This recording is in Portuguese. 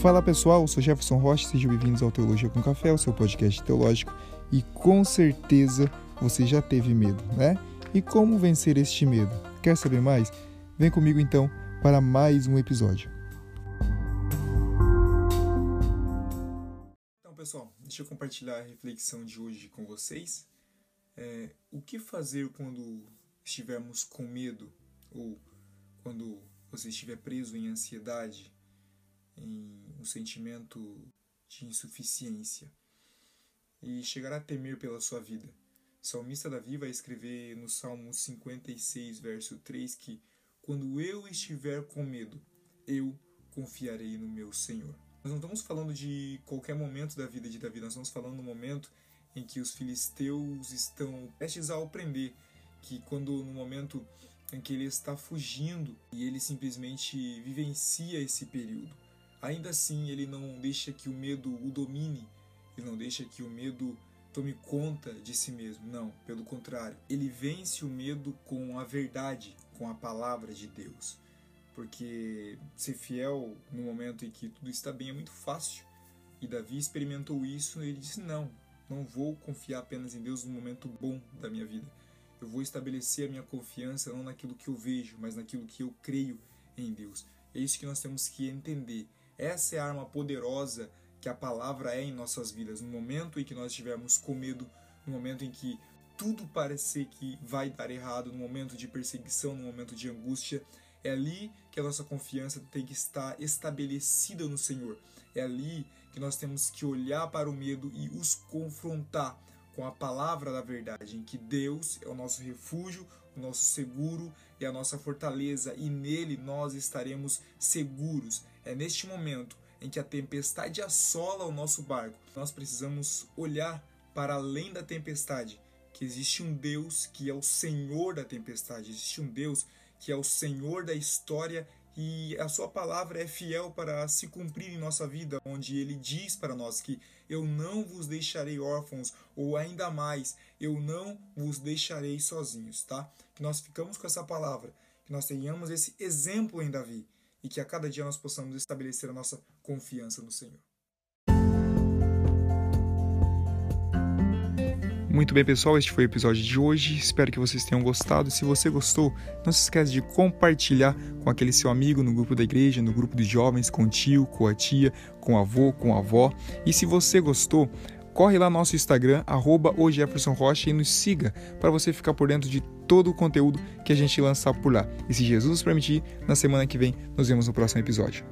Fala pessoal, eu sou Jefferson Rocha, sejam bem-vindos ao Teologia com Café, o seu podcast teológico, e com certeza você já teve medo, né? E como vencer este medo? Quer saber mais? Vem comigo então para mais um episódio. Então, pessoal, deixa eu compartilhar a reflexão de hoje com vocês. É, o que fazer quando estivermos com medo ou quando você estiver preso em ansiedade, em sentimento de insuficiência e chegará a temer pela sua vida. O salmista Davi vai escrever no Salmo 56, verso 3 que quando eu estiver com medo, eu confiarei no meu Senhor. Nós não estamos falando de qualquer momento da vida de Davi, nós estamos falando no momento em que os filisteus estão prestes a o que quando no momento em que ele está fugindo e ele simplesmente vivencia esse período. Ainda assim, ele não deixa que o medo o domine, ele não deixa que o medo tome conta de si mesmo. Não, pelo contrário, ele vence o medo com a verdade, com a palavra de Deus. Porque ser fiel no momento em que tudo está bem é muito fácil. E Davi experimentou isso e ele disse: Não, não vou confiar apenas em Deus no momento bom da minha vida. Eu vou estabelecer a minha confiança não naquilo que eu vejo, mas naquilo que eu creio em Deus. É isso que nós temos que entender. Essa é a arma poderosa que a palavra é em nossas vidas. No momento em que nós estivermos com medo, no momento em que tudo parecer que vai dar errado, no momento de perseguição, no momento de angústia, é ali que a nossa confiança tem que estar estabelecida no Senhor. É ali que nós temos que olhar para o medo e os confrontar com a palavra da verdade, em que Deus é o nosso refúgio, o nosso seguro e a nossa fortaleza, e nele nós estaremos seguros. É neste momento em que a tempestade assola o nosso barco, nós precisamos olhar para além da tempestade, que existe um Deus que é o Senhor da tempestade, existe um Deus que é o Senhor da história e a sua palavra é fiel para se cumprir em nossa vida, onde ele diz para nós que eu não vos deixarei órfãos, ou ainda mais, eu não vos deixarei sozinhos, tá? Que nós ficamos com essa palavra, que nós tenhamos esse exemplo em Davi e que a cada dia nós possamos estabelecer a nossa confiança no Senhor. Muito bem, pessoal, este foi o episódio de hoje. Espero que vocês tenham gostado. Se você gostou, não se esqueça de compartilhar com aquele seu amigo no grupo da igreja, no grupo de jovens, com o tio, com a tia, com o avô, com a avó. E se você gostou, corre lá no nosso Instagram, arroba Rocha, e nos siga para você ficar por dentro de todo o conteúdo que a gente lançar por lá. E se Jesus nos permitir, na semana que vem, nos vemos no próximo episódio.